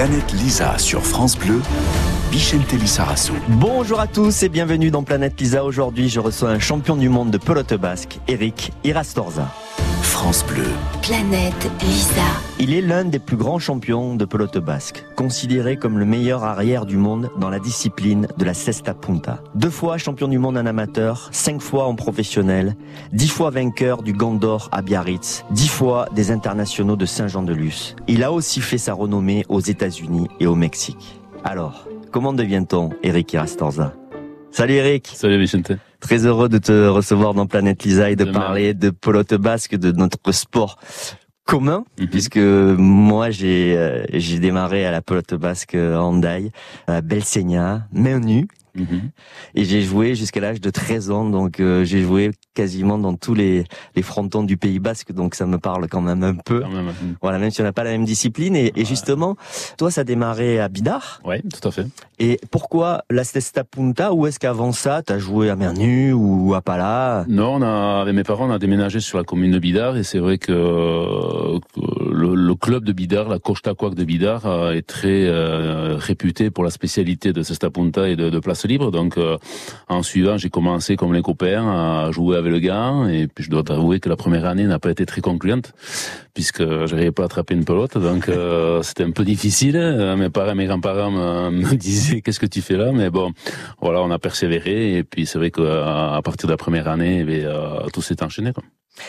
Planète Lisa sur France Bleu, Bichente Lissarasso. Bonjour à tous et bienvenue dans Planète Lisa. Aujourd'hui, je reçois un champion du monde de pelote basque, Eric Irastorza. France Bleu. Planète Lisa. Il est l'un des plus grands champions de pelote basque, considéré comme le meilleur arrière du monde dans la discipline de la cesta punta. Deux fois champion du monde en amateur, cinq fois en professionnel, dix fois vainqueur du Gandor à Biarritz, dix fois des internationaux de Saint-Jean-de-Luz. Il a aussi fait sa renommée aux États-Unis et au Mexique. Alors, comment devient-on Eric Irastorza Salut Eric Salut Vicente. Très heureux de te recevoir dans Planète Lisa et de De parler de pelote basque, de notre sport commun, Mhm. puisque moi j'ai euh, j'ai démarré à la pelote basque à Handaï, à Belseña, main nue, Mhm. et j'ai joué jusqu'à l'âge de 13 ans, donc euh, j'ai joué quasiment dans tous les, les frontons du Pays Basque, donc ça me parle quand même un peu. Même. mhm. Voilà, même si on n'a pas la même discipline. Et, justement, toi, ça a démarré à Bidar. Ouais, tout à fait. Et pourquoi la Cesta Punta? Ou est-ce qu'avant ça, t'as joué à mer nue ou à Pala? Non, on a, avec mes parents, on a déménagé sur la commune de Bidar et c'est vrai que, que le, le club de Bidar, la Costa Quack de Bidar, euh, est très euh, réputé pour la spécialité de Cesta Punta et de, de place libre. Donc, euh, en suivant, j'ai commencé comme les copains à jouer avec le gars et puis je dois t'avouer que la première année n'a pas été très concluante puisque j'arrivais pas à attraper une pelote. Donc, euh, c'était un peu difficile. Euh, Mes parents, mes grands-parents me, me disaient qu'est-ce que tu fais là, mais bon, voilà, on a persévéré et puis c'est vrai qu'à à partir de la première année, eh bien, euh, tout s'est enchaîné. Quoi.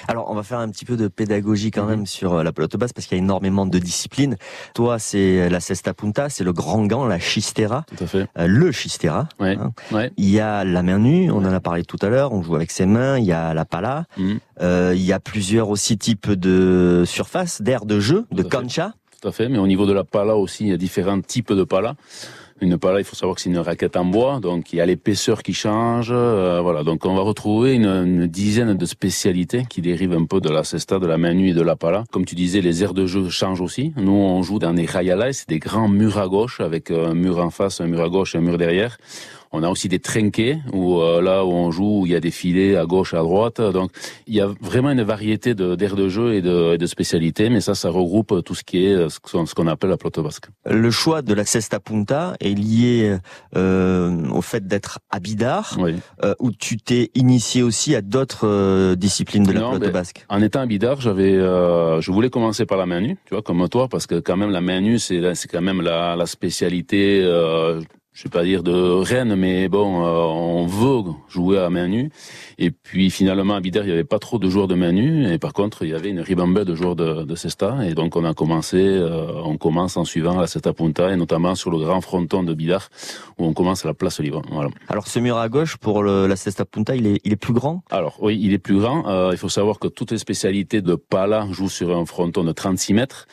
Alors, on va faire un petit peu de pédagogie quand Mhm. même sur euh, la pelote basse parce qu'il y a énormément de disciplines. Toi, c'est la Cesta Punta, c'est le grand gant, la Chistera, Tout à fait. euh, le Chistera. Ouais. Hein. Ouais. Il y a la main nue, on en a parlé tout à l'heure, on joue avec ses mains. Il y a la pala. Mhm. Euh, il y a plusieurs aussi types de surfaces, d'air de jeu, de fait. cancha. Tout à fait. Mais au niveau de la pala aussi, il y a différents types de pala. Une pala, il faut savoir que c'est une raquette en bois, donc il y a l'épaisseur qui change. euh, voilà, donc on va retrouver une, dizaine de spécialités qui dérivent un peu de la cesta, de la main nue et de la pala. Comme tu disais, les aires de jeu changent aussi. Nous, on joue dans des rayalais, c'est des grands murs à gauche avec un mur en face, un mur à gauche et un mur derrière. On a aussi des trinquets où euh, là où on joue, où il y a des filets à gauche, à droite. Donc il y a vraiment une variété d'aires de jeu et de, et de spécialités, mais ça, ça regroupe tout ce qui est euh, ce qu'on appelle la pelote basque. Le choix de la Cesta Punta est lié euh, au fait d'être à Bidar, Oui. euh, où tu t'es initié aussi à d'autres euh, disciplines de la Non, pelote ben, basque? En étant à Bidar, j'avais, euh, je voulais commencer par la main nue, tu vois, comme toi, parce que quand même la main nue, c'est c'est quand même la, la spécialité. Je vais pas dire de reine, mais bon, euh, on veut jouer à main nue. Et puis finalement à Bidar, il y avait pas trop de joueurs de main nue, et par contre, il y avait une ribambelle de joueurs de, de cesta, et donc on a commencé, euh, on commence en suivant la cesta punta, et notamment sur le grand fronton de Bidar, où on commence à la place libre. Voilà. Alors ce mur à gauche pour le- la Cesta Punta, il est, il est plus grand? Alors oui, il est plus grand. Euh, il faut savoir que toutes les spécialités de pala jouent sur un fronton de 36 mètres.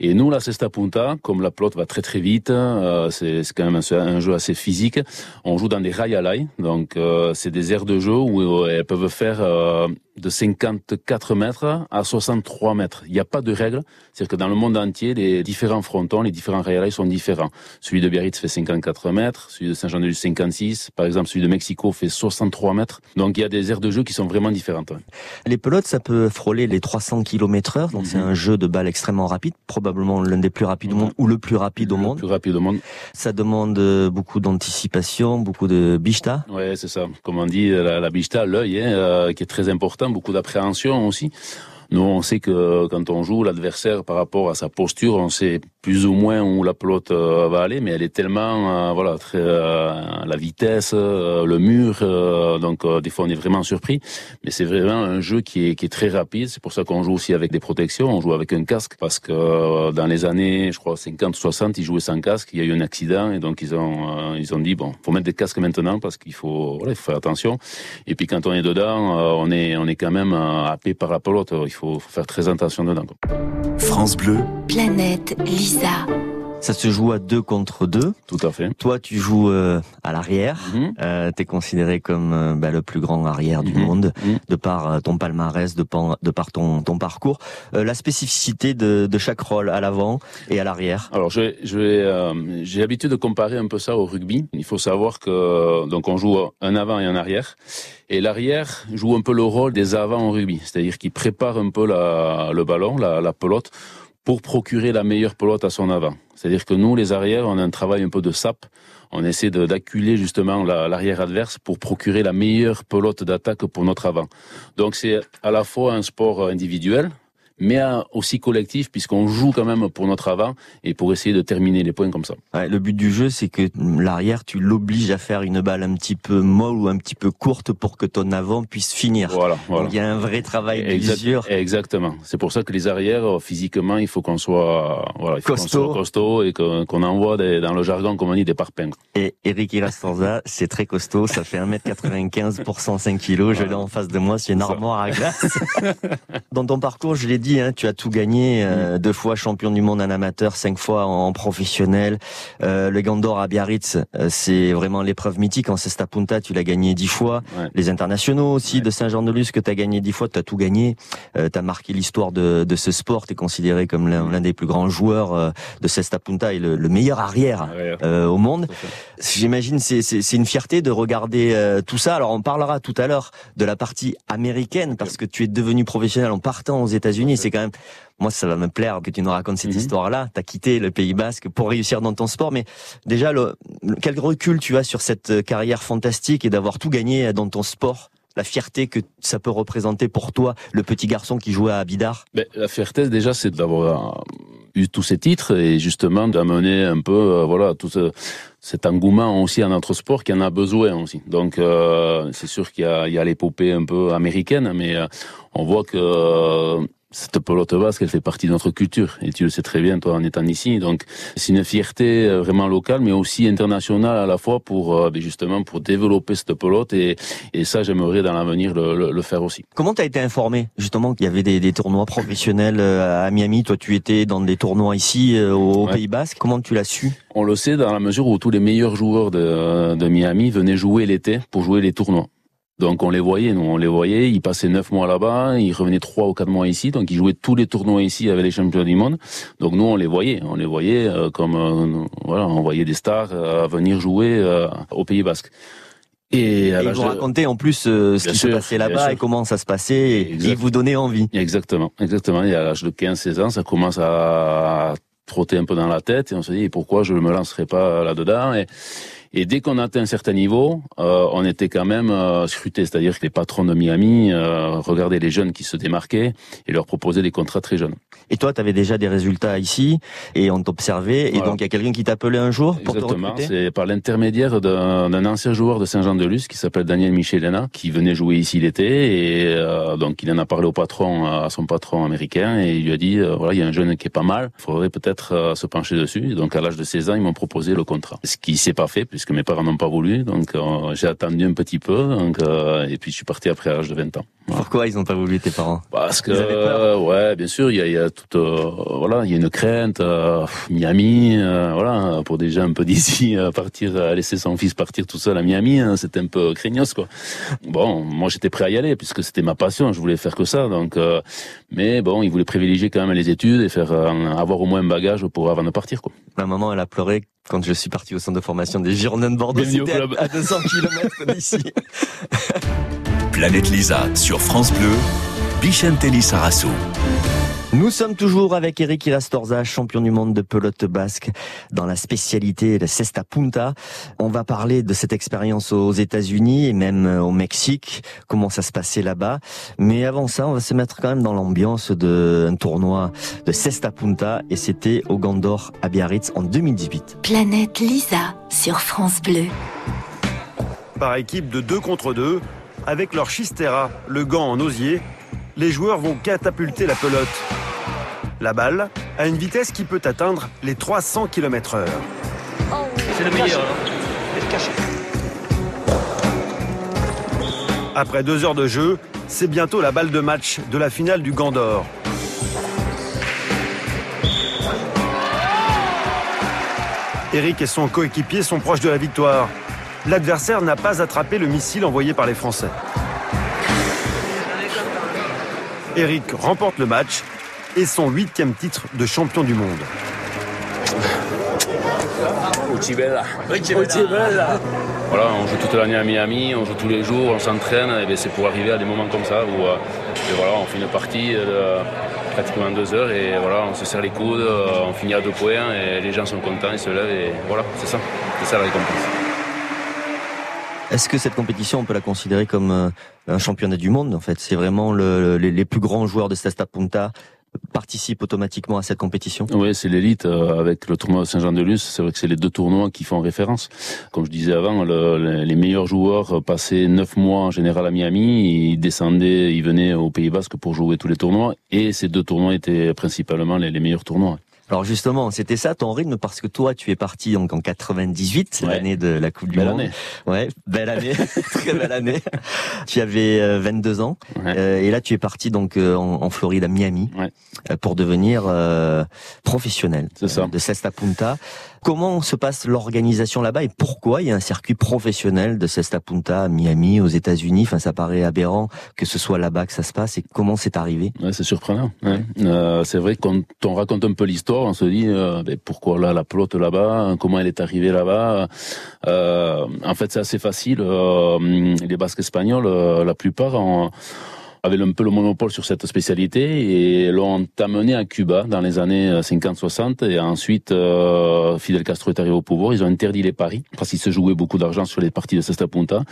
Et nous, la cesta punta, comme la pelote va très très vite, euh, c'est quand même un, jeu assez physique. On joue dans des rayalai, donc euh, c'est des aires de jeu où euh, elles peuvent faire euh, de 54 mètres à 63 mètres. Il n'y a pas de règle, c'est-à-dire que dans le monde entier, les différents frontons, les différents rayalai sont différents. Celui de Biarritz fait 54 mètres, celui de Saint-Jean-de-Luz 56, par exemple celui de Mexico fait 63 mètres. Donc il y a des aires de jeu qui sont vraiment différentes. Les pelotes, ça peut frôler les 300 km heure, donc Mhm. c'est un jeu de balle extrêmement rapide, probablement l'un des plus rapides au Mhm. monde, ou le plus rapide au Le monde. plus rapide au monde. Ça demande euh, beaucoup d'anticipation, beaucoup de bichta. Ouais, c'est ça. Comme on dit, la, la bicheta, l'œil, hein, euh, qui est très important, beaucoup d'appréhension aussi. Nous, on sait que quand on joue, l'adversaire, par rapport à sa posture, on sait plus ou moins où la pelote euh, va aller, mais elle est tellement, euh, voilà, très, euh, la vitesse, euh, le mur, donc des fois on est vraiment surpris. Mais c'est vraiment un jeu qui est, qui est très rapide. C'est pour ça qu'on joue aussi avec des protections. On joue avec un casque parce que dans les années, je crois 50, 60, ils jouaient sans casque. Il y a eu un accident et donc ils ont, ils ont dit bon, faut mettre des casques maintenant parce qu'il faut, voilà, il faut faire attention. Et puis quand on est dedans, on est, on est quand même happé par la pelote. Faut faire très attention dedans. quoi. France Bleu, Planète Lisa. Ça se joue à deux contre deux. Tout à fait. Toi, tu joues euh, à l'arrière. Mhm. Euh, T'es considéré comme euh, bah, le plus grand arrière du Mhm. monde, Mhm. de par euh, ton palmarès, de par, de par ton, ton parcours. Euh, la spécificité de, de chaque rôle à l'avant et à l'arrière. Alors, je, vais- je vais, euh, j'ai l'habitude de comparer un peu ça au rugby. Il faut savoir que donc on joue un avant et un arrière, et l'arrière joue un peu le rôle des avants au rugby, c'est-à-dire qu'il prépare un peu la, le ballon, la, la pelote, pour procurer la meilleure pelote à son avant. C'est-à-dire que nous, les arrières, on a un travail un peu de sap. On essaie d'acculer justement l'arrière adverse pour procurer la meilleure pelote d'attaque pour notre avant. Donc c'est à la fois un sport individuel, mais aussi collectif puisqu'on joue quand même pour notre avant et pour essayer de terminer les points comme ça. le but du jeu, c'est que l'arrière, tu l'obliges à faire une balle un petit peu molle ou un petit peu courte pour que ton avant puisse finir. Voilà, il y a un vrai travail d'usure. Exactement. C'est pour ça que les arrières, physiquement, il faut qu'on soit, voilà, costaud. costaud et qu'on envoie dans le jargon, comme on dit, des parpaings. Et Eric Irastorza, c'est très costaud, ça fait 1m95 pour 105 kg. Je l'ai en face de moi, c'est une armoire à glace. Dans ton parcours, je l'ai dit, Hein, tu as tout gagné, euh, deux fois champion du monde en amateur, cinq fois en professionnel. Euh, le Gandor à Biarritz, euh, c'est vraiment l'épreuve mythique. En Cesta Punta, tu l'as gagné dix fois. Les internationaux aussi de Saint-Jean-de-Luz que tu as gagné dix fois, tu as tout gagné. tu as marqué l'histoire de, ce sport, tu es considéré comme l'un des plus grands joueurs de Cesta Punta et le, meilleur arrière au monde. J'imagine c'est une fierté de regarder tout ça. Alors on parlera tout à l'heure de la partie américaine parce que tu es devenu professionnel en partant aux États-Unis c'est quand même, moi, ça va me plaire que tu nous racontes cette mhm. histoire-là. Tu as quitté le Pays Basque pour réussir dans ton sport, mais déjà, le, quel recul tu as sur cette carrière fantastique et d'avoir tout gagné dans ton sport? La fierté que ça peut représenter pour toi, le petit garçon qui jouait à Bidar ben, La fierté, déjà, c'est d'avoir eu tous ces titres et justement d'amener un peu, euh, voilà, tout cet engouement aussi à notre sport qui en a besoin aussi. Donc, euh, c'est sûr qu'il y a, l'épopée un peu américaine, mais euh, on voit que cette pelote basque, elle fait partie de notre culture. Et tu le sais très bien, toi, en étant ici. Donc, c'est une fierté euh, vraiment locale, mais aussi internationale à la fois pour, euh, ben, justement, pour développer cette pelote. Et, et ça, j'aimerais dans l'avenir le, le, faire aussi. Comment tu as été informé, justement, qu'il y avait des, des, tournois professionnels euh, à Miami? Toi, tu étais dans des tournois ici, au Pays Basque. Comment tu l'as su? On le sait dans la mesure où tous les meilleurs joueurs de, de Miami venaient jouer l'été pour jouer les tournois. Donc on les voyait, nous on les voyait, ils passaient neuf mois là-bas, ils revenaient trois ou quatre mois ici, donc ils jouaient tous les tournois ici avec les champions du monde. Donc nous on les voyait, on les voyait euh, comme euh, voilà, on voyait des stars euh, venir jouer au Pays Basque. Et, ils vous racontaient en plus ce qui se passait là-bas et comment ça se passait et, vous donnaient envie. Exactement, exactement. Et à l'âge de 15-16 ans, ça commence à trotter un peu dans la tête et on se dit pourquoi je ne me lancerai pas là-dedans? Et et dès qu'on atteint un certain niveau, euh, on était quand même euh, scruté, c'est-à-dire que les patrons de Miami euh, regardaient les jeunes qui se démarquaient et leur proposaient des contrats très jeunes. Et toi, tu avais déjà des résultats ici et on t'observait et donc il y a quelqu'un qui t'appelait un jour pour Exactement, c'est par l'intermédiaire d'un ancien joueur de Saint-Jean-de-Luz qui s'appelle Daniel Michelena qui venait jouer ici l'été et euh, donc il en a parlé au patron, à son patron américain et il lui a dit euh, voilà il y a un jeune qui est pas mal, il faudrait peut-être euh, se pencher dessus. Et donc à l'âge de 16 ans, ils m'ont proposé le contrat. Ce qui s'est pas fait puisque mes parents n'ont pas voulu. Donc euh, j'ai attendu un petit peu. Donc, euh, et puis je suis parti après l'âge de 20 ans. Pourquoi ils n'ont pas voulu tes parents? Parce que euh, ouais, bien sûr, il y a, y a toute voilà, il y a une crainte. Miami, voilà, pour déjà un peu d'ici partir, laisser son fils partir tout seul à Miami, hein, c'était un peu craignos quoi. Bon, moi j'étais prêt à y aller puisque c'était ma passion, je voulais faire que ça. Donc, mais bon, ils voulaient privilégier quand même les études et faire avoir au moins un bagage pour avant de partir quoi. Ma maman, elle a pleuré quand je suis parti au centre de formation des Girondins de Bordeaux, c'était à, 200 km d'ici. Planète Lisa sur France Bleu, Bichentelli Sarasso. Nous sommes toujours avec Eric Irastorza, champion du monde de pelote basque dans la spécialité de Cesta Punta. On va parler de cette expérience aux États-Unis et même au Mexique, comment ça se passait là-bas. Mais avant ça, on va se mettre quand même dans l'ambiance d'un tournoi de Cesta Punta et c'était au Gandor à Biarritz en 2018. Planète Lisa sur France Bleu. Par équipe de 2 contre 2, avec leur chistera, le gant en osier, les joueurs vont catapulter la pelote. La balle a une vitesse qui peut atteindre les 300 km heure. C'est le meilleur. Hein. Après deux heures de jeu, c'est bientôt la balle de match de la finale du Gand d'Or. Eric et son coéquipier sont proches de la victoire. L'adversaire n'a pas attrapé le missile envoyé par les Français. Eric remporte le match et son huitième titre de champion du monde. Voilà, on joue toute l'année à Miami, on joue tous les jours, on s'entraîne, et c'est pour arriver à des moments comme ça où euh, voilà, on fait une partie. Euh, pratiquement deux heures et voilà, on se serre les coudes, on finit à deux points et les gens sont contents, ils se lèvent et voilà, c'est ça, c'est ça la récompense. Est-ce que cette compétition, on peut la considérer comme un championnat du monde En fait, c'est vraiment le, les, les, plus grands joueurs de Sesta Punta participe automatiquement à cette compétition? Oui, c'est l'élite euh, avec le tournoi de Saint-Jean-de-Luz. C'est vrai que c'est les deux tournois qui font référence. Comme je disais avant, le, les meilleurs joueurs passaient neuf mois en général à Miami. Ils descendaient, ils venaient au Pays Basque pour jouer tous les tournois. Et ces deux tournois étaient principalement les, les meilleurs tournois. Alors justement, c'était ça ton rythme parce que toi, tu es parti donc en 98, c'est l'année de la Coupe du belle Monde. Année. Ouais, belle année, très belle année. Tu avais 22 ans Ouais. euh, et là tu es parti donc euh, en, en Floride à Miami Ouais. euh, pour devenir euh, professionnel ça. euh, de Cesta Punta. Comment se passe l'organisation là-bas et pourquoi il y a un circuit professionnel de Cesta Punta à Miami aux États-Unis? Enfin, ça paraît aberrant que ce soit là-bas que ça se passe et comment c'est arrivé? C'est surprenant. ouais. Euh, c'est vrai quand on raconte un peu l'histoire, on se dit euh, ben, pourquoi là la pelote là-bas, comment elle est arrivée là-bas? Euh, en fait, c'est assez facile. Les Basques espagnols, la plupart, ont, avaient un peu le monopole sur cette spécialité et l'ont amené à Cuba dans les années 50-60 et ensuite euh, Fidel Castro est arrivé au pouvoir, ils ont interdit les paris parce qu'il se jouait beaucoup d'argent sur les parties de Cesta Punta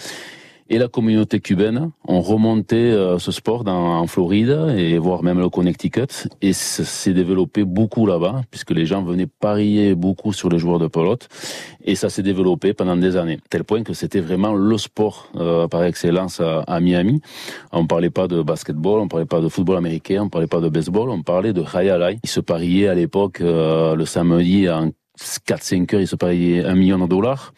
et la communauté cubaine ont remonté euh, ce sport dans, en Floride et voire même le Connecticut et s'est développé beaucoup là-bas puisque les gens venaient parier beaucoup sur les joueurs de pelote et ça s'est développé pendant des années tel point que c'était vraiment le sport euh, par excellence à, à, Miami. On parlait pas de basketball, on parlait pas de football américain, on parlait pas de baseball, on parlait de hayalai. Ils se pariaient à l'époque euh, le samedi en 4-5 heures, ils se pariaient un million de dollars.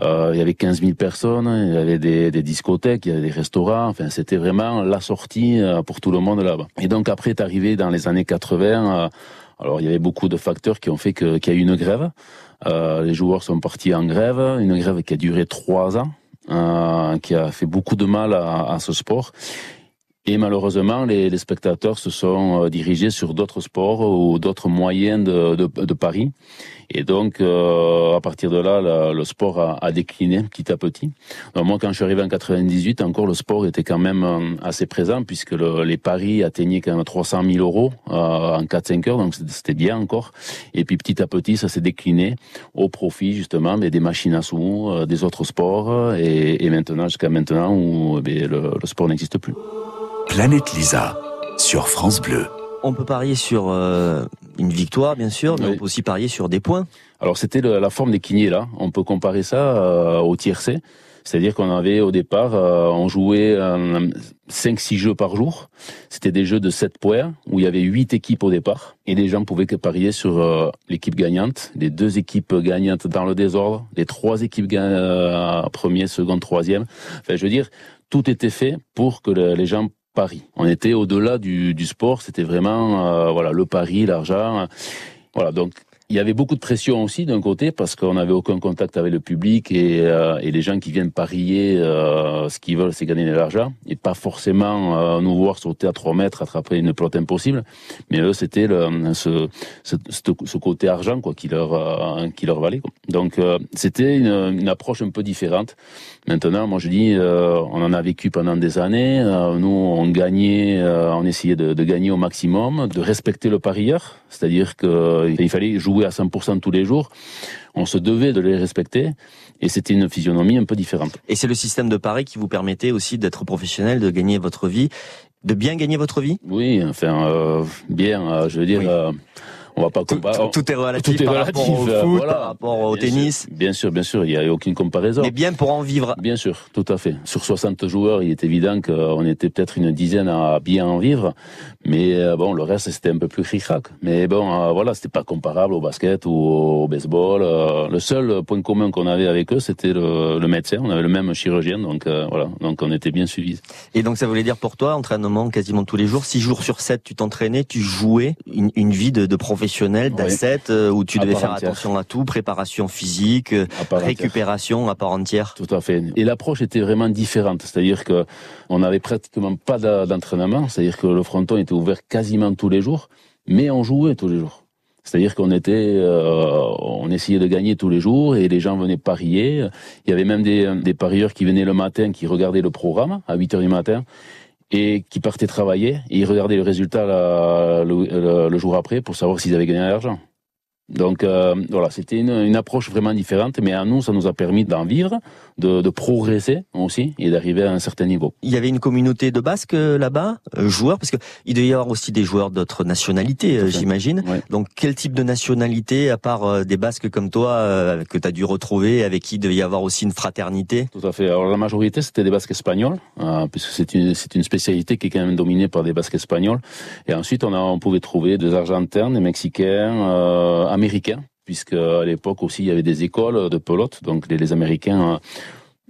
Euh, il y avait 15 000 personnes, il y avait des, discothèques, il y avait des restaurants. Enfin, c'était vraiment la sortie euh, pour tout le monde là-bas. Et donc après est arrivé dans les années 80. Euh, alors il y avait beaucoup de facteurs qui ont fait qu'il y a eu une grève. Les joueurs sont partis en grève, une grève qui a duré trois ans, qui a fait beaucoup de mal à ce sport. Et malheureusement, les, les, spectateurs se sont dirigés sur d'autres sports ou d'autres moyens de, de, de, paris. Et donc, euh, à partir de là, le sport a, a, décliné petit à petit. Donc moi, quand je suis arrivé en 98, encore le sport était quand même euh, assez présent puisque le, les paris atteignaient quand même 300 000 euros euh, en 4-5 heures, donc c'était bien encore. Et puis petit à petit, ça s'est décliné au profit justement mais des machines à sous, euh, des autres sports, et, et maintenant jusqu'à maintenant où eh le, le sport n'existe plus. Planète Lisa sur France Bleu. On peut parier sur euh, une victoire, bien sûr, mais oui. on peut aussi parier sur des points. Alors c'était la forme des quiniers là. On peut comparer ça euh, au tiercé. C'est-à-dire qu'on avait au départ, euh, on jouait 5-6 jeux par jour. C'était des jeux de 7 points où il y avait 8 équipes au départ. Et les gens pouvaient que parier sur euh, l'équipe gagnante, les deux équipes gagnantes dans le désordre, les trois équipes euh, premier, second, troisième. Enfin, je veux dire, tout était fait pour que le, les gens Paris. On était au-delà du, du, sport, c'était vraiment euh, voilà le pari, l'argent. Voilà, donc il y avait beaucoup de pression aussi d'un côté parce qu'on n'avait aucun contact avec le public et, euh, et les gens qui viennent parier, euh, ce qu'ils veulent c'est gagner de l'argent et pas forcément euh, nous voir sauter à 3 mètres, attraper une pelote impossible. Mais eux c'était ce, ce, ce, côté argent quoi qui leur euh, qui leur valait. Quoi. Donc euh, c'était une, une, approche un peu différente. Maintenant, moi je dis, euh, on en a vécu pendant des années. nous on gagnait, on essayait de, de, gagner au maximum, de respecter le parieur, c'est-à-dire qu'il fallait jouer à 100% tous les jours. On se devait de les respecter et c'était une physionomie un peu différente. Et c'est le système de pari qui vous permettait aussi d'être professionnel, de gagner votre vie, de bien gagner votre vie? Oui, enfin, euh, bien, euh, je veux dire... Oui. Euh, on va pas comparer. Tout, tout, est relatif tout est par relatif, rapport au foot, voilà. par rapport au bien tennis. Sûr, bien sûr, bien sûr, il n'y a aucune comparaison. Mais bien pour en vivre. Bien sûr, tout à fait. Sur 60 joueurs, il est évident qu'on était peut-être une dizaine à bien en vivre, mais euh, bon, le reste c'était un peu plus cric-crac. Mais bon, euh, voilà, c'était pas comparable au basket ou au baseball. Euh, le seul point commun qu'on avait avec eux, c'était le, le, médecin. On avait le même chirurgien, donc euh, voilà, donc on était bien suivis. Et donc ça voulait dire pour toi, entraînement quasiment tous les jours, six jours sur sept, tu t'entraînais, tu jouais une, une vie de, de professionnel, oui euh, où tu devais faire entière. attention à tout, préparation physique, à récupération à part entière. Tout à fait. Et l'approche était vraiment différente, c'est-à-dire que on n'avait pratiquement pas d'entraînement, c'est-à-dire que le fronton était ouvert quasiment tous les jours, mais on jouait tous les jours. C'est-à-dire qu'on était, euh, on essayait de gagner tous les jours et les gens venaient parier. Il y avait même des, des parieurs qui venaient le matin, qui regardaient le programme à 8 heures du matin et qui partaient travailler et ils regardaient le résultat le- le jour après pour savoir s'ils avaient gagné de l'argent. Donc euh, voilà, c'était une, une approche vraiment différente, mais à nous, ça nous a permis d'en vivre, de, de progresser aussi et d'arriver à un certain niveau. Il y avait une communauté de Basques euh, là-bas, euh, joueurs, parce que il devait y avoir aussi des joueurs d'autres nationalités, euh, j'imagine. Ouais. Donc quel type de nationalité, à part des Basques comme toi, que tu as dû retrouver, avec qui il devait y avoir aussi une fraternité? Tout à fait. Alors la majorité, c'était des Basques espagnols, puisque c'est une, spécialité qui est quand même dominée par des Basques espagnols. Et ensuite, on, a, on pouvait trouver des Argentins, des Mexicains, euh, Américains, puisque à l'époque aussi, il y avait des écoles de pelote. Donc les, les Américains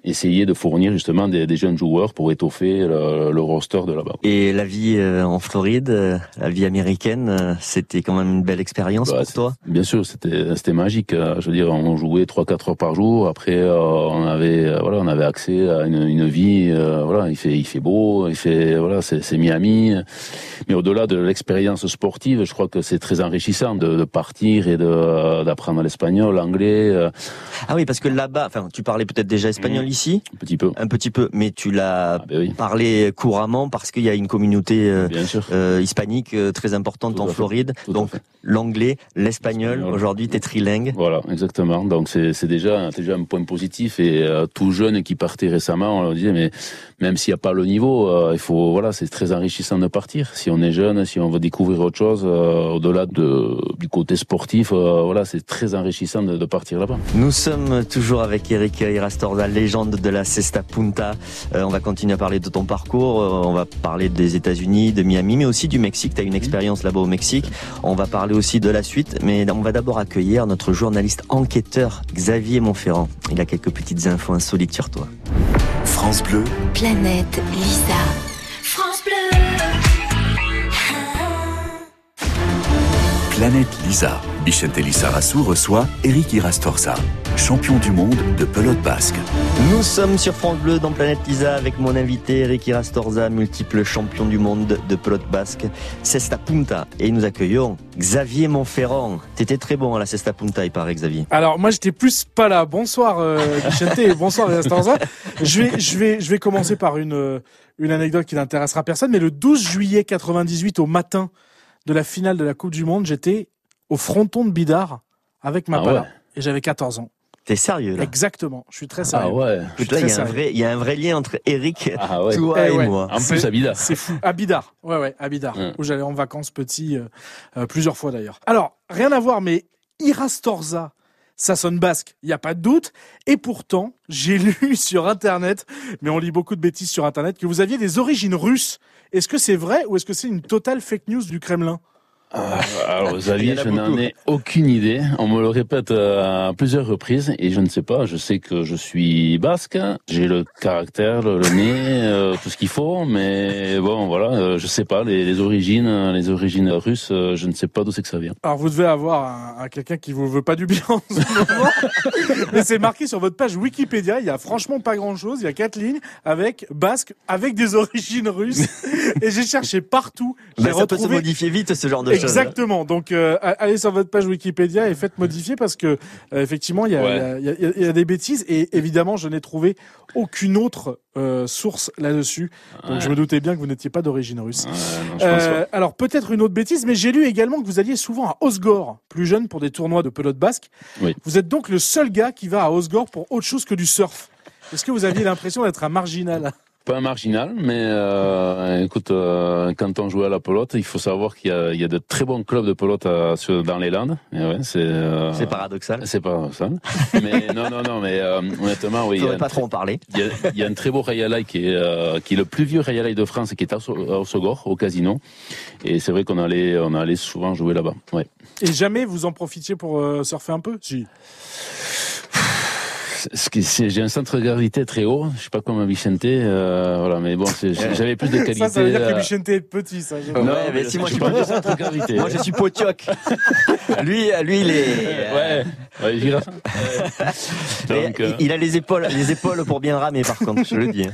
essayaient de fournir justement des, des jeunes joueurs pour étoffer le, le roster de là-bas. Et la vie euh, en Floride, euh, la vie américaine, euh, c'était quand même une belle expérience Bah, pour toi? Bien sûr, c'était c'était magique. euh, Je veux dire, on jouait trois quatre heures par jour. Après, euh, on avait voilà, on avait accès à une, une vie. euh, voilà, il fait il fait beau, il fait voilà, c'est Miami. Mais au-delà de l'expérience sportive, je crois que c'est très enrichissant de, de partir et de d'apprendre l'espagnol, l'anglais, Ah oui, parce que là-bas, enfin, tu parlais peut-être déjà espagnol ici, un petit peu. un petit peu, mais tu l'as Ah, ben oui, parlé couramment parce qu'il y a une communauté euh, euh, hispanique euh, très importante Tout en. Floride. Donc l'anglais, l'espagnol. Espagnol. Aujourd'hui, t'es trilingue. Voilà, exactement. Donc c'est déjà déjà un point positif et euh, tout jeune qui partait récemment, on leur disait mais même s'il n'y a pas le niveau, il faut voilà, c'est très enrichissant de partir. Si on est jeune, si on veut découvrir autre chose au-delà de du côté sportif, voilà, c'est très enrichissant de, de partir là-bas. Nous sommes toujours avec Eric Irastorza, légende de la Cesta Punta. Euh, on va continuer à parler de ton parcours. Euh, on va parler des États-Unis, de Miami, mais aussi du Mexique. Tu as une expérience là-bas au Mexique. On va parler aussi de la suite, mais on va d'abord accueillir notre journaliste enquêteur Xavier Monferrand. Il a quelques petites infos insolites sur toi. France Bleu, Planète Lisa. France Bleu. Planète Lisa. Bichente Lissarassou reçoit Eric Irastorza, champion du monde de pelote basque. Nous sommes sur France Bleu dans Planète Lisa avec mon invité Eric Irastorza, multiple champion du monde de pelote basque, Cesta Punta. Et nous accueillons Xavier Monferrand. T'étais très bon à la Cesta Punta, il paraît, Xavier. Alors moi j'étais plus pas là. Bonsoir euh, et bonsoir Estorza. Je vais je vais je vais commencer par une euh, une anecdote qui n'intéressera personne mais le 12 juillet 98 au matin de la finale de la Coupe du monde, j'étais au fronton de Bidart avec ma Ah pala ouais. et j'avais 14 ans. T'es sérieux là Exactement, je suis très sérieux. Ah ouais. Il y, très a un sérieux. vrai, il y a un vrai lien entre Eric, Ah ouais. toi Eh et ouais. moi. En plus Bida. C'est fou. À Bidart. Ouais, ouais, à Bidart. Ouais. Où j'allais en vacances petit, euh, euh, plusieurs fois d'ailleurs. Alors, rien à voir, mais Irastorza, ça sonne basque, il n'y a pas de doute. Et pourtant, j'ai lu sur Internet, mais on lit beaucoup de bêtises sur Internet, que vous aviez des origines russes. Est-ce que c'est vrai ou est-ce que c'est une totale fake news du Kremlin? Alors Xavier, Il y en a je n'en ai aucune idée. On me le répète euh, à plusieurs reprises et je ne sais pas. Je sais que je suis basque, j'ai le caractère, le, le nez, euh, tout ce qu'il faut, mais bon voilà, euh, je sais pas les, les origines, euh, les origines russes, euh, je ne sais pas d'où c'est que ça vient. Alors, vous devez avoir un, un quelqu'un qui vous veut pas du bien en ce moment. Mais c'est marqué sur votre page Wikipédia. Il y a franchement pas grand chose. Il y a quatre lignes avec basque, avec des origines russes. Et j'ai cherché partout. J'ai Bah, ça peut se retrouvé modifier vite, ce genre de choses. Exactement. Donc, euh, allez sur votre page Wikipédia et faites modifier parce que euh, effectivement, il y a, Ouais. y y y des bêtises et évidemment, je n'ai trouvé aucune autre euh, source là-dessus. Donc, Ouais. je me doutais bien que vous n'étiez pas d'origine russe. Ouais, non, Euh, alors peut-être une autre bêtise, mais j'ai lu également que vous alliez souvent à Osgore, plus jeune pour des tournois de pelote basque. Oui. Vous êtes donc le seul gars qui va à Osgore pour autre chose que du surf. Est-ce que vous aviez l'impression d'être un marginal? Pas un marginal, mais euh, écoute, euh, quand on joue à la pelote, il faut savoir qu'il y a, il y a de très bons clubs de pelote à- sur- dans les Landes. Et ouais, c'est euh, C'est paradoxal. C'est pas ça. mais non, non, non, mais euh, honnêtement, oui. il y a Faudrait un pas très- trop en parler. Il y, a, il y a un très beau Rayalai qui est, euh, qui est le plus vieux Rayalai de France, qui est à Osogor, au casino. Et c'est vrai qu'on allait, on allait souvent jouer là-bas. Ouais. Et jamais vous en profitiez pour euh, surfer un peu? Si. Ce qui- c'est- J'ai un centre de gravité très haut. Je sais pas comment Vicente, euh, voilà, mais bon, c'est- j'avais plus de qualité. Ça, ça veut dire que euh, Vicente est petit, ça. j'ai- Ouais, Non, mais si, moi, je suis suis pas de centre de gravité. Moi, je suis potioc. lui, lui, il est. Ouais, ouais, girafe. Mais Donc, euh, il a les épaules, les épaules pour bien ramer, par contre, je le dis.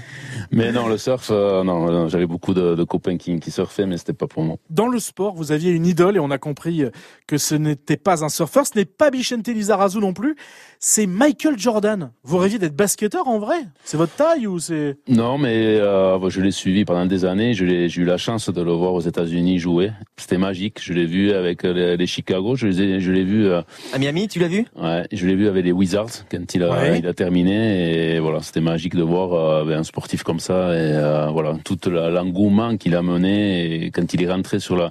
Mais non, le surf, euh, non, non, j'avais beaucoup de, de copains qui, qui surfaient, mais c'était pas pour moi. Dans le sport, vous aviez une idole et on a compris euh, que ce n'était pas un surfeur, ce n'est pas Vicente Lizarazu non plus, c'est Michael Jordan. Vous rêviez d'être basketteur en vrai? C'est votre taille ou c'est? Non, mais euh, je l'ai suivi pendant des années. J'ai eu la chance de le voir aux États-Unis jouer. C'était magique. Je l'ai vu avec euh, les, les Chicago. Je l'ai vu. euh, À Miami, tu l'as vu? Ouais, je l'ai vu avec les Wizards quand il a, Ouais. il a terminé et voilà, c'était magique de voir euh, ben, un sportif comme ça et euh, voilà tout l'engouement qu'il a mené et quand il est rentré sur la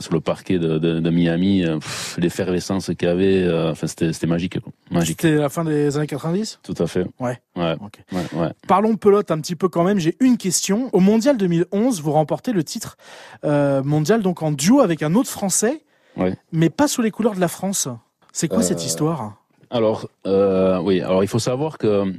sur le parquet de, de, de Miami, euh, l'effervescence qu'il y avait, euh, enfin c'était magique, magique, C'était la fin des années 90 tout à fait. Ouais. Ouais, Ok. ouais, ouais. Parlons pelote un petit peu quand même. J'ai une question. Au Mondial 2011, vous remportez le titre euh, mondial donc en duo avec un autre Français, Ouais. mais pas sous les couleurs de la France. C'est quoi Euh, cette histoire? Alors, oui, alors il faut savoir que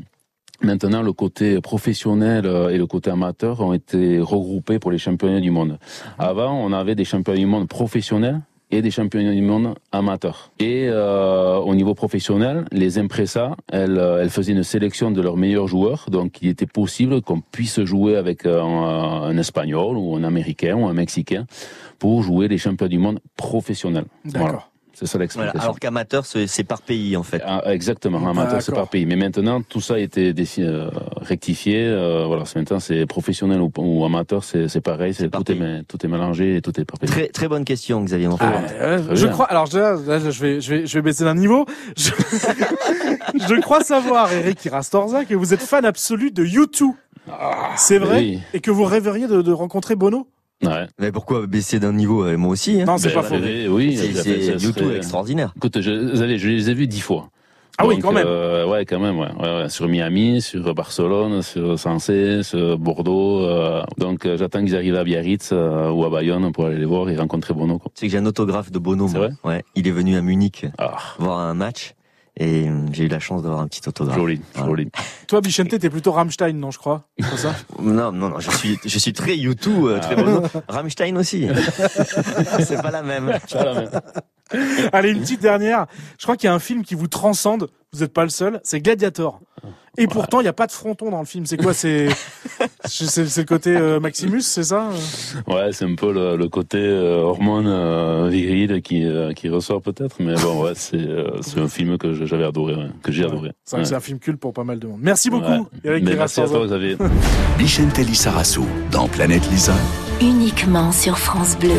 maintenant le côté professionnel euh, et le côté amateur ont été regroupés pour les championnats du monde. Avant, on avait des championnats du monde professionnels et des championnats du monde amateurs. Et euh, au niveau professionnel, les impressas, elles, euh, elles faisaient une sélection de leurs meilleurs joueurs. Donc, il était possible qu'on puisse jouer avec un, un Espagnol ou un Américain ou un Mexicain pour jouer les championnats du monde professionnels. D'accord. Voilà. C'est ça Voilà, l'explication. Alors qu'amateur, c'est c'est par pays en fait. Ah, exactement, amateur c'est par pays. Mais maintenant, tout ça a été euh, rectifié. euh, voilà, c'est maintenant c'est professionnel ou, ou amateur, c'est c'est pareil. C'est tout est, tout est mélangé et tout est par pays. Très très bonne question, Xavier. Ah, euh, je bien. crois. Alors là, là, je vais, je vais, je vais baisser d'un niveau. Je, je crois savoir, Eric Irastorza, que vous êtes fan absolu de U2. C'est vrai Oui. Et que vous rêveriez de, de rencontrer Bono? Ouais. Mais pourquoi baisser d'un niveau euh, Moi aussi. Hein. Non, c'est Ben, pas faux. c'est- Oui, C'est du tout extraordinaire. Écoute, je, vous savez, je les ai vus dix fois. Ah oui, quand même. euh, ouais, quand même. Ouais, ouais, ouais. Sur Miami, sur Barcelone, sur Sensé, sur Bordeaux. euh, donc, euh, j'attends qu'ils arrivent à Biarritz euh, ou à Bayonne pour aller les voir et rencontrer Bono. C'est que j'ai un autographe de Bono. C'est moi. vrai Ouais. Il est venu à Munich Ah, voir un match et euh, j'ai eu la chance d'avoir un petit autographe. joli, joli. Toi, Bichente, t'es plutôt Rammstein, non, je crois C'est ça? Non, non, non, je suis, je suis très U2, euh, très Ah. Rammstein aussi. c'est pas la même. Voilà, mais- Allez, une petite dernière. Je crois qu'il y a un film qui vous transcende. Vous n'êtes pas le seul. C'est Gladiator. Et pourtant, il n'y a pas de fronton dans le film. C'est quoi? C'est le côté euh, Maximus, c'est ça? Ouais, c'est un peu le, le côté euh, hormone euh, viril qui, euh, qui ressort peut-être, mais bon, ouais, c'est euh, c'est un film que j'avais adoré, ouais, que j'ai adoré. C'est vrai que Ouais. c'est un film culte pour pas mal de monde. Merci beaucoup, Ouais. Eric Mais merci à toi, Xavier. Bichente Lissarasu dans Planète Lisa. Uniquement sur France Bleu.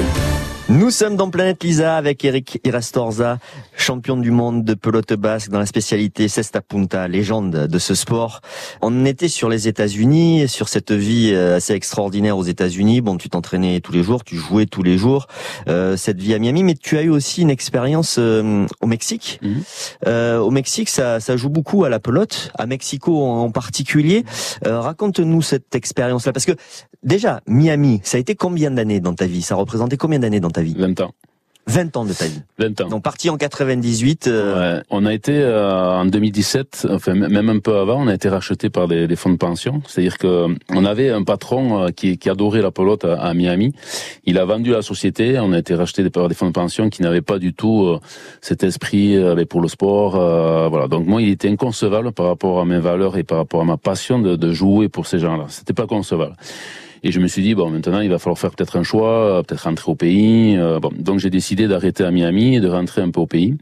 Nous sommes dans Planète Lisa avec Eric Irastorza, champion du monde de pelote basque dans la spécialité Cesta Punta, légende de ce sport. On était sur les États-Unis, sur cette vie euh, assez extraordinaire aux États-Unis. Bon, tu t'entraînais tous les jours, tu jouais tous les jours, euh, cette vie à Miami, mais tu as eu aussi une expérience euh, au Mexique. Mhm. Euh, au Mexique, ça, ça joue beaucoup à la pelote, à Mexico en particulier. Euh, Raconte-nous cette expérience-là, parce que déjà, Miami, ça a été combien d'années dans ta vie? Ça représentait combien d'années dans ta vie 20 ans. 20 ans de ta vie. 20 ans. Donc parti en 98. euh, Ouais. On a été euh, en 2017, enfin même un peu avant, on a été racheté par des, des fonds de pension. C'est-à-dire que on avait un patron euh, qui, qui adorait la pelote à, à Miami. Il a vendu la société. On a été racheté par des fonds de pension qui n'avaient pas du tout cet esprit pour le sport. voilà. Donc moi, il était inconcevable par rapport à mes valeurs et par rapport à ma passion de, de jouer pour ces gens-là. C'était pas concevable. Et je me suis dit, bon, maintenant, il va falloir faire peut-être un choix, peut-être rentrer au pays. euh, bon. Donc, j'ai décidé d'arrêter à Miami et de rentrer un peu au pays.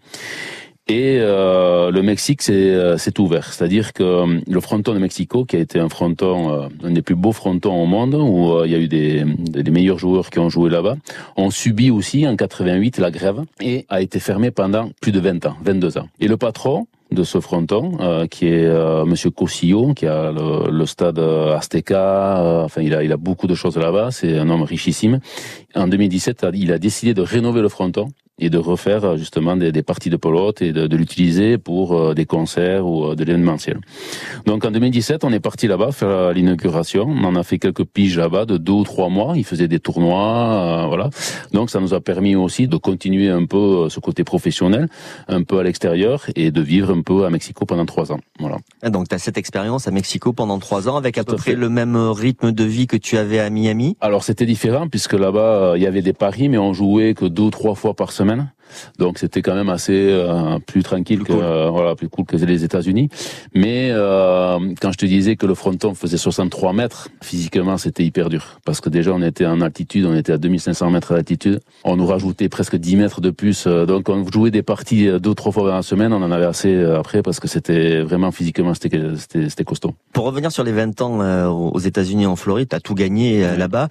Et euh, le Mexique c'est euh, ouvert, c'est-à-dire que euh, le fronton de Mexico, qui a été un fronton, euh, un des plus beaux frontons au monde, où il y a eu des, des, des meilleurs joueurs qui ont joué là-bas, ont subi aussi en 88 la grève et a été fermé pendant plus de 20 ans, 22 ans. Et le patron de ce fronton, euh, qui est euh, Monsieur Cosillo, qui a le, le stade euh, Azteca, euh, enfin il a il a beaucoup de choses là-bas, c'est un homme richissime. En 2017, il a décidé de rénover le fronton et de refaire euh, justement des, des parties de pelote et de, de l'utiliser pour euh, des concerts ou euh, de l'événementiel. Donc en 2017, on est parti là-bas faire l'inauguration. On en a fait quelques piges là-bas de deux ou trois mois. Il faisait des tournois, euh, voilà. Donc ça nous a permis aussi de continuer un peu ce côté professionnel, un peu à l'extérieur et de vivre un peu à Mexico pendant trois ans. Voilà. Donc tu as cette expérience à Mexico pendant trois ans avec à Tout peu à près fait. le même rythme de vie que tu avais à Miami? Alors c'était différent puisque là-bas il y avait des paris mais on jouait que deux ou trois fois par semaine. semaine. Donc c'était quand même assez euh, plus tranquille que euh, voilà plus cool que les États-Unis. Mais euh, quand je te disais que le fronton faisait 63 mètres, physiquement c'était hyper dur parce que déjà on était en altitude, on était à 2500 mètres d'altitude. On nous rajoutait presque 10 mètres de plus. donc on jouait des parties deux trois fois dans la semaine. On en avait assez après parce que c'était vraiment physiquement c'était c'était costaud. Pour revenir sur les 20 ans aux États-Unis en Floride, tu as tout gagné là-bas.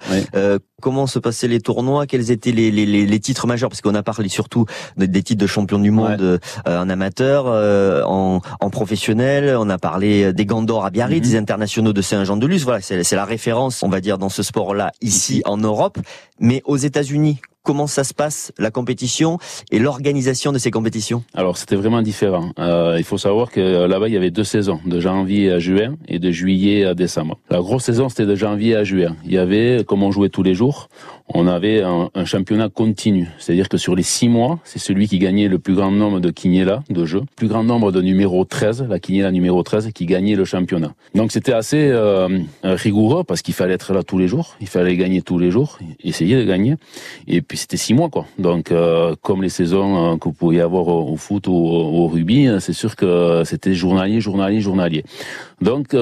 comment se passaient les tournois? Quels étaient les, les, les titres majeurs? Parce qu'on a parlé surtout des titres de champion du monde euh, en amateur, euh, en, en, professionnel. On a parlé des gants d'or à Biarritz, mhm. des internationaux de Saint-Jean-de-Luz. Voilà, c'est la référence, on va dire, dans ce sport-là ici en Europe. Mais aux États-Unis, comment ça se passe la compétition et l'organisation de ces compétitions? Alors c'était vraiment différent. Euh, il faut savoir que là-bas il y avait deux saisons, de janvier à juin et de juillet à décembre. La grosse saison c'était de janvier à juin. Il y avait, comme on jouait tous les jours, on avait un, un championnat continu. C'est-à-dire que sur les six mois, c'est celui qui gagnait le plus grand nombre de quiniela de jeux, plus grand nombre de numéro 13, la quiniela numéro 13, qui gagnait le championnat. Donc c'était assez euh, rigoureux parce qu'il fallait être là tous les jours, il fallait gagner tous les jours, essayer de gagner. Et puis c'était six mois quoi. Donc euh, comme les saisons euh, que vous pouvez avoir au, foot ou au, rugby, c'est sûr que c'était journalier, journalier, journalier. Donc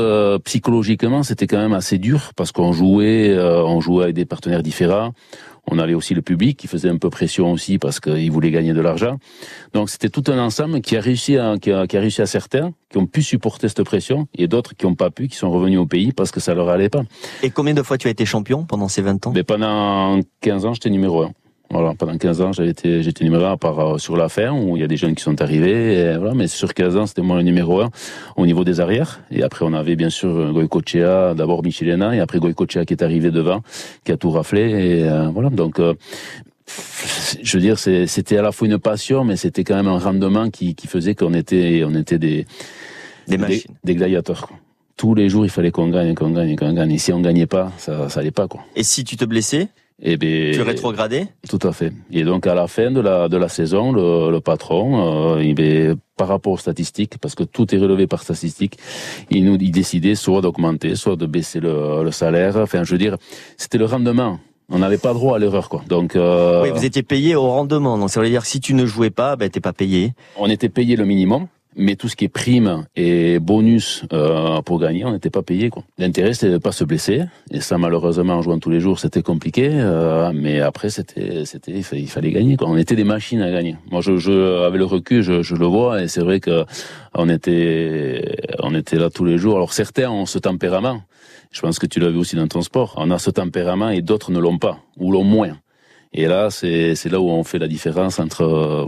psychologiquement, c'était quand même assez dur parce qu'on jouait, on jouait avec des partenaires différents. On avait aussi le public qui faisait un peu pression aussi parce qu'il voulait gagner de l'argent. Donc c'était tout un ensemble qui a réussi à, qui a, réussi à certains, qui ont pu supporter cette pression, et d'autres qui n'ont pas pu, qui sont revenus au pays parce que ça leur allait pas. Et combien de fois tu as été champion pendant ces 20 ans? Mais Pendant 15 ans, j'étais numéro 1. Voilà, pendant 15 ans, j'étais, j'étais numéro 1 à part euh, sur la fin où il y a des jeunes qui sont arrivés. voilà, mais sur 15 ans, c'était moi le numéro 1 au niveau des arrières. Et après, on avait bien sûr Goïcochea, d'abord Michelena, et après Goïcochea qui est arrivé devant, qui a tout raflé. Et euh, voilà, donc euh, je veux dire, c'était à la fois une passion, mais c'était quand même un rendement qui, qui faisait qu'on était, on était des des, des, des gladiateurs. Tous les jours, il fallait qu'on gagne, qu'on gagne, qu'on gagne. Et si on gagnait pas, ça, ça allait pas quoi. Et si tu te blessais et eh ben, tu rétrogradais? Tout à fait. Et donc à la fin de la de la saison, le, le patron, euh, il par rapport aux statistiques, parce que tout est relevé par statistiques, il nous il décidait soit d'augmenter, soit de baisser le, le salaire. Enfin, je veux dire, c'était le rendement. On n'avait pas droit à l'erreur, quoi. Donc, euh, oui, vous étiez payé au rendement. Donc, ça veut dire que si tu ne jouais pas, ben, t'es pas payé. On était payé le minimum mais tout ce qui est prime et bonus euh, pour gagner, on n'était pas payé. L'intérêt, c'était de pas se blesser, et ça, malheureusement, en jouant tous les jours, c'était compliqué. Euh, mais après, c'était, c'était, il fallait, gagner. Quoi. On était des machines à gagner. Moi, je, je avec le recul, je, je le vois, et c'est vrai que on était, on était là tous les jours. Alors certains ont ce tempérament. Je pense que tu l'as vu aussi dans ton sport. On a ce tempérament et d'autres ne l'ont pas ou l'ont moins. Et là, c'est, c'est là où on fait la différence entre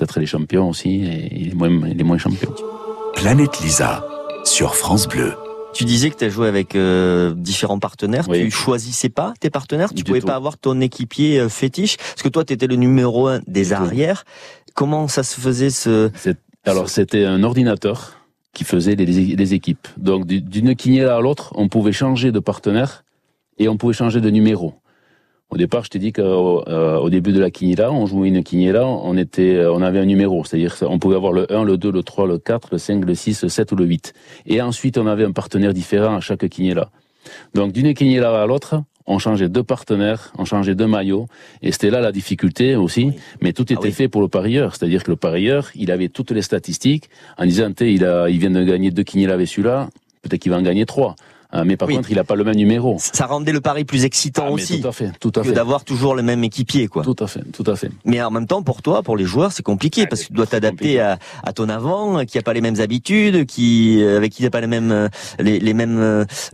peut-être les champions aussi et les moins, les moins champions. Planète Lisa sur France Bleu. Tu disais que tu as joué avec euh, différents partenaires. Tu choisissais pas tes partenaires? Tu pouvais pas avoir ton équipier euh, fétiche? Parce que toi, tu étais le numéro un des arrières. Comment ça se faisait ce Alors, c'était un ordinateur qui faisait les, les équipes. Donc, d'une quinière à l'autre, on pouvait changer de partenaire et on pouvait changer de numéro. Au départ, je t'ai dit qu'au euh, début de la quiniela, on jouait une quiniela, on était, euh, on avait un numéro, c'est-à-dire on pouvait avoir le 1, le 2, le 3, le 4, le 5, le 6, le 7 ou le 8. Et ensuite, on avait un partenaire différent à chaque quiniela. Donc d'une quiniela à l'autre, on changeait deux partenaires, on changeait deux maillots, et c'était là la difficulté aussi. Mais tout ah était fait pour le parieur, c'est-à-dire que le parieur, il avait toutes les statistiques en disant, il a, il vient de gagner deux quiniela avec celui-là, peut-être qu'il va en gagner trois. Euh, mais par contre, il n'a pas le même numéro. Ça rendait le pari plus excitant ah, aussi. Tout à fait, tout à fait. Que d'avoir toujours le même équipier, quoi. Tout à fait, tout à fait. Mais en même temps, pour toi, pour les joueurs, c'est compliqué parce que tu dois t'adapter à, à, ton avant, qui a pas les mêmes habitudes, qui avec qui n'a pas les mêmes euh, les, les mêmes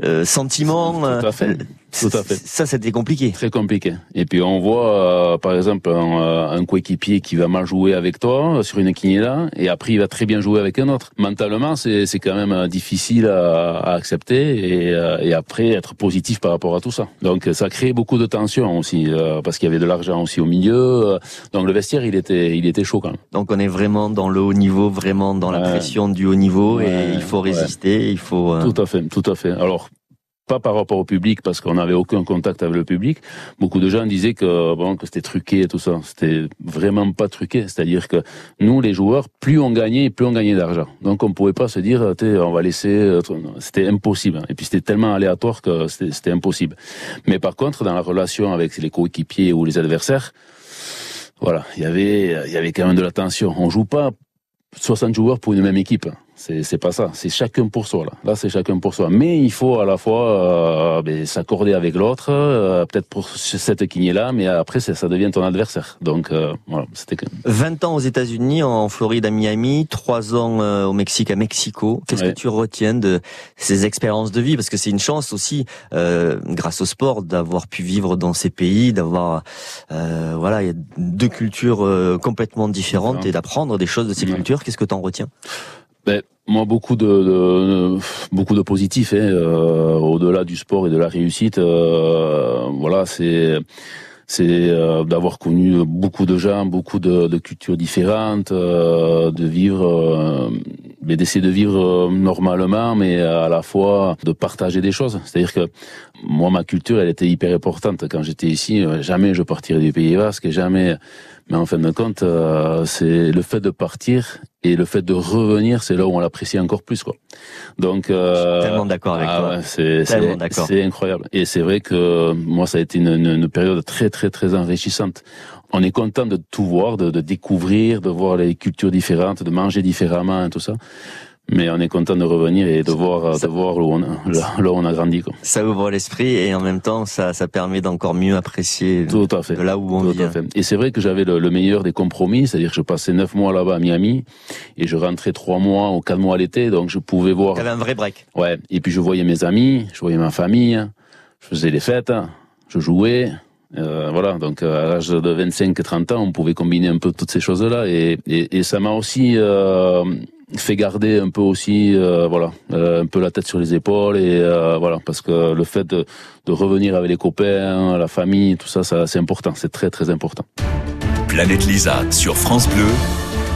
euh, sentiments. Tout à fait. Tout à fait. Ça, c'était compliqué. Très compliqué. Et puis on voit, euh, par exemple, un, euh, un, coéquipier qui va mal jouer avec toi sur une quiniela, et après il va très bien jouer avec un autre. Mentalement, c'est quand même euh, difficile à, à accepter, et, et, après être positif par rapport à tout ça. Donc ça crée beaucoup de tension aussi, parce qu'il y avait de l'argent aussi au milieu. Donc le vestiaire, il était, il était chaud quand même. Donc on est vraiment dans le haut niveau, vraiment dans la pression du haut niveau, et il faut résister, il faut. Tout à fait, tout à fait. Alors pas par rapport au public parce qu'on n'avait aucun contact avec le public. Beaucoup de gens disaient que bon que c'était truqué et tout ça. C'était vraiment pas truqué. C'est-à-dire que nous, les joueurs, plus on gagnait, plus on gagnait d'argent. Donc on pouvait pas se dire, on va laisser. Euh, c'était impossible. Et puis c'était tellement aléatoire que c'était impossible. Mais par contre, dans la relation avec les coéquipiers ou les adversaires, voilà, il y avait, il y avait quand même de la tension. On joue pas 60 joueurs pour une même équipe. C'est pas ça. C'est chacun pour soi là. Là c'est chacun pour soi. Mais il faut à la fois euh, ben, s'accorder avec l'autre, euh, peut-être pour cette qui est là, mais après ça, devient ton adversaire. Donc euh, voilà, c'était. 20 ans aux États-Unis, en Floride à Miami, 3 ans euh, au Mexique à Mexico. Qu'est-ce Ouais. que tu retiens de ces expériences de vie? Parce que c'est une chance aussi, euh, grâce au sport, d'avoir pu vivre dans ces pays, d'avoir euh, voilà, il y a deux cultures euh, complètement différentes et d'apprendre des choses de ces Ouais. cultures. Qu'est-ce que tu en retiens? Ben, moi, beaucoup de, de- beaucoup de positifs, hein, euh, au-delà du sport et de la réussite. euh, voilà, c'est c'est euh, d'avoir connu beaucoup de gens, beaucoup de, de cultures différentes, euh, de vivre, euh, mais d'essayer de vivre euh, normalement, mais à la fois de partager des choses. C'est-à-dire que moi, ma culture, elle était hyper importante quand j'étais ici. euh, Jamais je partirais du Pays Basque, jamais. Mais en fin de compte, euh, c'est le fait de partir et le fait de revenir, c'est là où on l'apprécie encore plus, quoi. Donc, euh, Je suis tellement d'accord avec ah toi. ouais, c'est incroyable. Et c'est vrai que moi, ça a été une, une- une période très, très, très enrichissante. On est content de tout voir, de, de découvrir, de voir les cultures différentes, de manger différemment et tout ça. Mais on est content de revenir et de voir, Ça- de voir où on a, là, là où on a grandi, quoi. Ça ouvre l'esprit et en même temps, ça, ça permet d'encore mieux apprécier Tout à fait. de là où on Tout vient. à fait. Et c'est vrai que j'avais le, le meilleur des compromis, c'est-à-dire que je passais neuf mois là-bas à Miami et je rentrais trois mois ou quatre mois à l'été, donc je pouvais voir. T'avais un vrai break. Ouais. Et puis je voyais mes amis, je voyais ma famille, je faisais les fêtes, je jouais. Euh, voilà, donc euh, à l'âge de 25-30 ans, on pouvait combiner un peu toutes ces choses-là et, et, et ça m'a aussi euh, fait garder un peu aussi, euh, voilà, euh, un peu la tête sur les épaules et euh, voilà, parce que le fait de, de revenir avec les copains, la famille, tout ça, ça c'est important, c'est très très important. Planète Lisa sur France Bleu,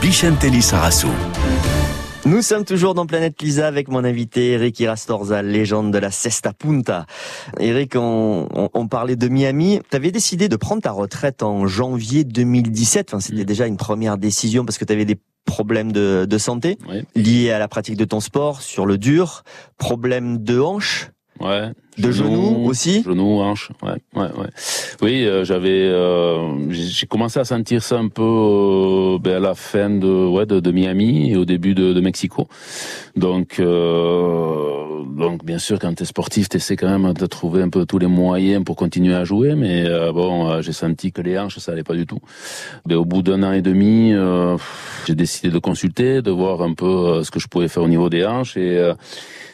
Bichentelli Sarasso. Nous sommes toujours dans Planète Lisa avec mon invité Eric Irastorza, légende de la Cesta Punta. Eric, on, on, on parlait de Miami. Tu avais décidé de prendre ta retraite en janvier 2017. Enfin, c'était Mm. déjà une première décision parce que tu avais des problèmes de, de santé Ouais. liés à la pratique de ton sport, sur le dur, problèmes de hanche, Ouais. De genoux aussi. Genoux, hanches, ouais, ouais, ouais. Oui, euh, j'avais, euh, j'ai commencé à sentir ça un peu euh, ben, à la fin de, ouais, de, de Miami et au début de, de Mexico. Donc, euh, donc bien sûr, quand t'es sportif, t'essaies quand même de trouver un peu tous les moyens pour continuer à jouer, mais euh, bon, j'ai senti que les hanches, ça allait pas du tout. Mais au bout d'un an et demi, euh, j'ai décidé de consulter, de voir un peu ce que je pouvais faire au niveau des hanches et euh,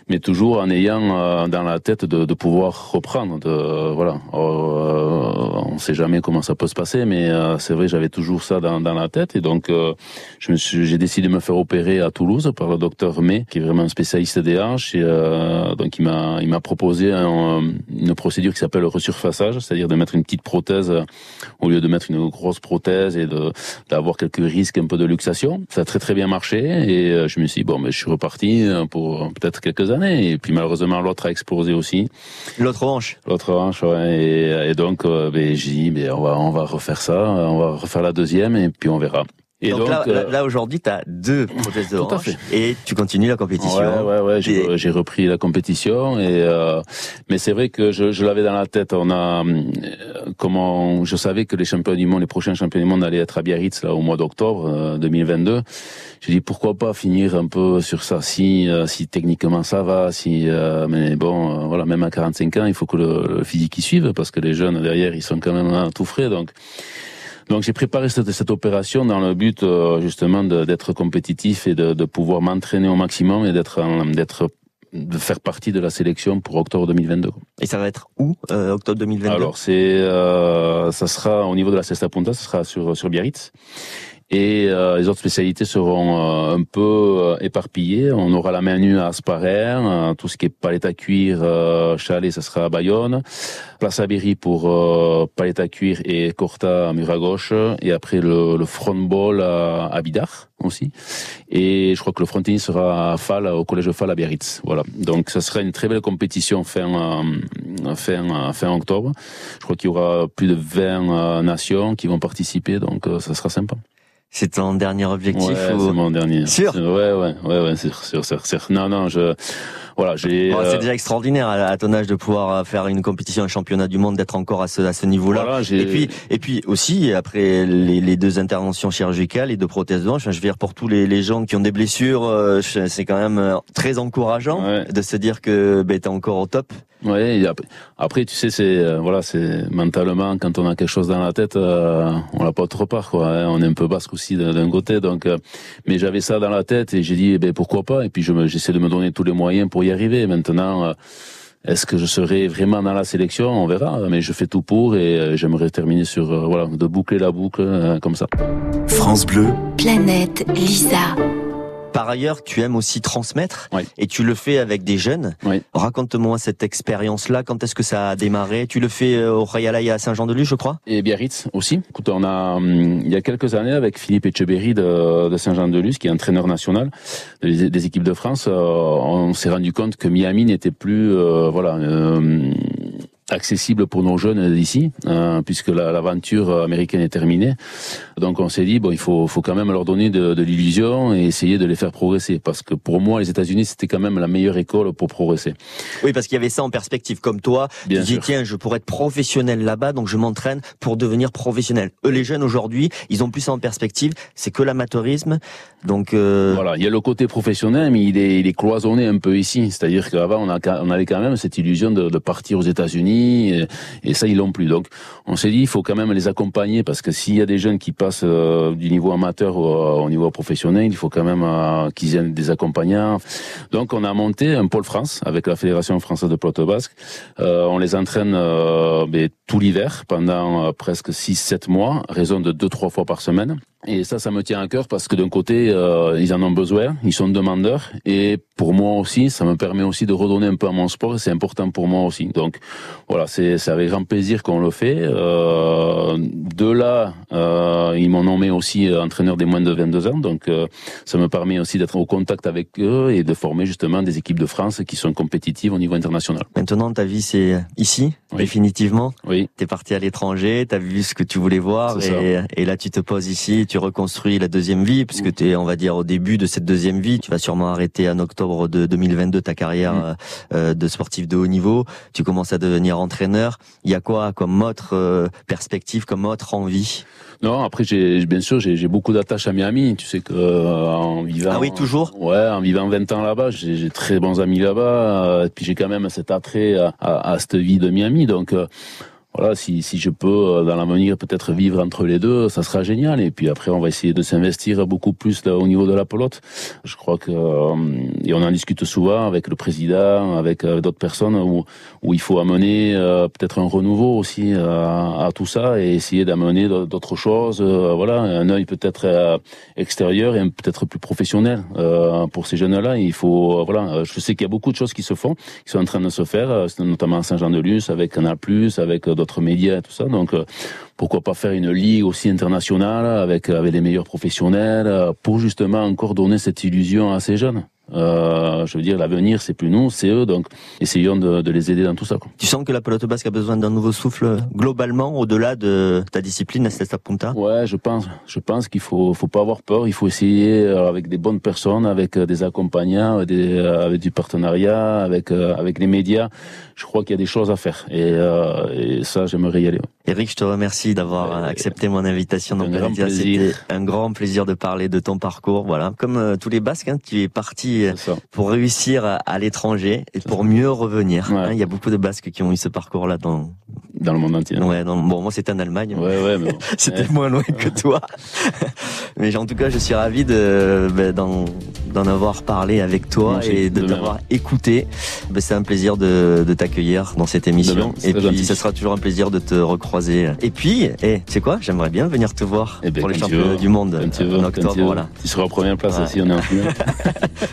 mais toujours en ayant dans la tête de, de pouvoir reprendre. De, voilà, euh, on sait jamais comment ça peut se passer, mais euh, c'est vrai, j'avais toujours ça dans, dans la tête, et donc euh, je me suis, j'ai décidé de me faire opérer à Toulouse par le docteur May, qui est vraiment un spécialiste des hanches, et donc il m'a, il m'a proposé un- une procédure qui s'appelle le resurfaçage, c'est-à-dire de mettre une petite prothèse au lieu de mettre une grosse prothèse et d'avoir quelques risques un peu de luxation. Ça a très très bien marché, et je me suis dit, bon, mais je suis reparti pour peut-être quelques années, et puis malheureusement l'autre a explosé aussi. L'autre hanche. L'autre hanche, ouais, et, et donc euh, ben, j'ai dit, ben, on va on va refaire ça, on va refaire la deuxième et puis on verra. Et donc, là, euh, là, aujourd'hui, tu as deux prothèses de hanche et tu continues la compétition. Ouais, ouais, ouais. J'ai, Et- j'ai repris la compétition et euh, mais c'est vrai que je, je l'avais dans la tête. On a euh, comment je savais que les champions du monde, les prochains champions du monde allaient être à Biarritz là au mois d'octobre euh, 2022. J'ai dit pourquoi pas finir un peu sur ça si euh, si techniquement ça va, si euh, mais bon euh, voilà même à 45 ans il faut que le, le physique y suive parce que les jeunes derrière ils sont quand même hein, tout frais donc. Donc j'ai préparé cette, cette opération dans le but euh, justement d'être compétitif et de, de pouvoir m'entraîner au maximum et d'être en- d'être de faire partie de la sélection pour octobre 2022. quoi. Et ça va être où, euh, octobre 2022 Alors c'est euh, ça sera au niveau de la Cesta Punta, ça sera sur sur Biarritz. Et euh, les autres spécialités seront euh, un peu euh, éparpillées. On aura la main nue à Asparer, euh, tout ce qui est palette à cuir, euh, chalet, ça sera à Bayonne. Place à Berry pour palette à cuir et corta à mur à gauche. Et après le, le front ball à, à aussi. Et je crois que le front tennis sera à Fall, au collège Fall à Biarritz. Voilà. Donc ça sera une très belle compétition fin, fin, fin octobre. Je crois qu'il y aura plus de 20 euh, nations qui vont participer, donc ça sera sympa. C'est ton dernier objectif Ouais, ou- c'est mon dernier. Sûr? Ouais, ouais, ouais, ouais, c'est sûr, c'est sûr. Non, non, je, voilà, j'ai. Oh, c'est déjà extraordinaire à, ton âge de pouvoir faire une compétition, un championnat du monde, d'être encore à ce, à ce niveau-là. et puis, et puis aussi après les, les, deux interventions chirurgicales et deux prothèses de hanche, je veux dire pour tous les, les gens qui ont des blessures, c'est quand même très encourageant de se dire que ben, t'es encore au top. Ouais. Après, tu sais, c'est voilà, c'est mentalement quand on a quelque chose dans la tête, on l'a pas trop part quoi. Hein. On est un peu basque aussi d'un côté, donc. mais j'avais ça dans la tête et j'ai dit, eh ben pourquoi pas? Et puis j'essaie de me donner tous les moyens pour y arriver. Maintenant, euh, est-ce que je serai vraiment dans la sélection? On verra. Mais je fais tout pour et euh, j'aimerais terminer sur euh, voilà de boucler la boucle comme ça. France Bleu. Planète Lisa. Par ailleurs, tu aimes aussi transmettre et tu le fais avec des jeunes. Raconte-moi cette expérience-là. Quand est-ce que ça a démarré? Tu le fais euh, au Rayalaï à Saint-Jean-de-Luz, je crois? Et Biarritz aussi. Écoute, on a hum, il y a quelques années avec Philippe Echeberry de, de Saint-Jean-de-Luz, qui est entraîneur national des, équipes de France, euh, on s'est rendu compte que Miami n'était plus euh, voilà accessible pour nos jeunes d'ici, hein, puisque l'aventure américaine est terminée. Donc on s'est dit bon, il faut, faut quand même leur donner de, de l'illusion et essayer de les faire progresser, parce que pour moi, les États-Unis c'était quand même la meilleure école pour progresser. Oui, parce qu'il y avait ça en perspective, comme toi. Bien tu dis tiens, je pourrais être professionnel là-bas, donc je m'entraîne pour devenir professionnel. Eux, les jeunes aujourd'hui, ils ont plus ça en perspective. C'est que l'amateurisme, donc euh... voilà. Il y a le côté professionnel, mais il est, il est cloisonné un peu ici. C'est-à-dire qu'avant on, a, on avait quand même cette illusion de, de partir aux États-Unis et, ça ils l'ont plus. Donc on s'est dit il faut quand même les accompagner parce que s'il y a des jeunes qui passent euh, du niveau amateur au, niveau professionnel, il faut quand même euh, qu'ils aient des accompagnants. Donc on a monté un pôle France avec la Fédération française de pelote basque. Euh, on les entraîne ben, tout l'hiver pendant presque 6-7 mois, raison de 2-3 fois par semaine. Et ça, ça me tient à cœur parce que d'un côté, euh, ils en ont besoin, ils sont demandeurs, et pour moi aussi, ça me permet aussi de redonner un peu à mon sport, c'est important pour moi aussi. Donc voilà, c'est avec grand plaisir qu'on le fait. Euh, de là, euh, ils m'ont nommé aussi euh, entraîneur des moins de 22 ans, donc euh, ça me permet aussi d'être au contact avec eux et de former justement des équipes de France qui sont compétitives au niveau international. Maintenant, ta vie, c'est ici, définitivement. Oui. T'es parti à l'étranger, t'as vu ce que tu voulais voir, et, et, là, tu te poses ici, tu reconstruis la deuxième vie, puisque tu es, on va dire, au début de cette deuxième vie. Tu vas sûrement arrêter en octobre de 2022 ta carrière mm. euh, de sportif de haut niveau. Tu commences à devenir entraîneur. Il y a quoi comme autre euh, perspective, comme autre envie? Non, après j'ai bien sûr j'ai beaucoup d'attaches à Miami. Tu sais que euh, en vivant ah oui toujours? Ouais en vivant 20 ans là-bas, j'ai très bons amis là-bas. et puis j'ai quand même cet attrait à, à, à, cette vie de Miami. Donc voilà, si, si je peux euh, dans l'avenir peut-être vivre entre les deux, ça sera génial. Et puis après, on va essayer de s'investir beaucoup plus au niveau de la pelote. Je crois que euh, et on en discute souvent avec le président, avec euh, d'autres personnes où, où il faut amener peut-être un renouveau aussi à, à, tout ça et essayer d'amener d'autres choses. voilà, un œil peut-être extérieur et peut-être plus professionnel pour ces jeunes-là. Il faut voilà, je sais qu'il y a beaucoup de choses qui se font, qui sont en train de se faire, notamment à Saint-Jean-de-Luz avec Canal+, avec d'autres médias et tout ça. Donc euh, pourquoi pas faire une ligue aussi internationale avec avec les meilleurs professionnels euh, pour justement encore donner cette illusion à ces jeunes. Euh, je veux dire, l'avenir, c'est plus nous, c'est eux. Donc, essayons de, de, les aider dans tout ça. Quoi. Tu sens que la pelote basque a besoin d'un nouveau souffle globalement, au-delà de ta discipline, Cesta Punta Ouais, je pense. Je pense qu'il faut, faut pas avoir peur. Il faut essayer euh, avec des bonnes personnes, avec euh, des accompagnants, des, avec du partenariat, avec avec les médias. Je crois qu'il y a des choses à faire. Et, et ça, j'aimerais y aller. Eric, je te remercie d'avoir accepté mon invitation. Donc, C'était un grand plaisir de parler de ton parcours. Voilà, comme tous les Basques, hein, tu es parti pour réussir à, l'étranger et pour mieux revenir. Hein, il y a beaucoup de Basques qui ont eu ce parcours-là dans dans le monde entier. Ouais, bon, moi c'était en Allemagne. Ouais, ouais, mais c'était moins loin que toi. mais en tout cas, je suis ravi de ben, d'en avoir parlé avec toi et de t'avoir écouté. Ben, c'est un plaisir de, de t'accueillir dans cette émission. et puis, ce sera toujours un plaisir de te recroiser. Et puis, eh, tu sais quoi? J'aimerais bien venir te voir eh ben, pour les championnats du monde en octobre. Tu, voilà. tu seras en première place aussi, on est en finale.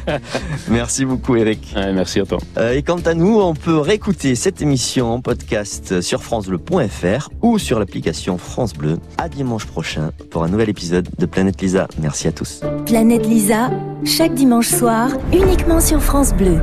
merci beaucoup, Eric. merci à toi. Euh, et quant à nous, on peut réécouter cette émission en podcast sur France francebleu.fr ou sur l'application France Bleu. À dimanche prochain pour un nouvel épisode de Planète Lisa. Merci à tous. Planète Lisa, chaque dimanche soir, uniquement sur France Bleu.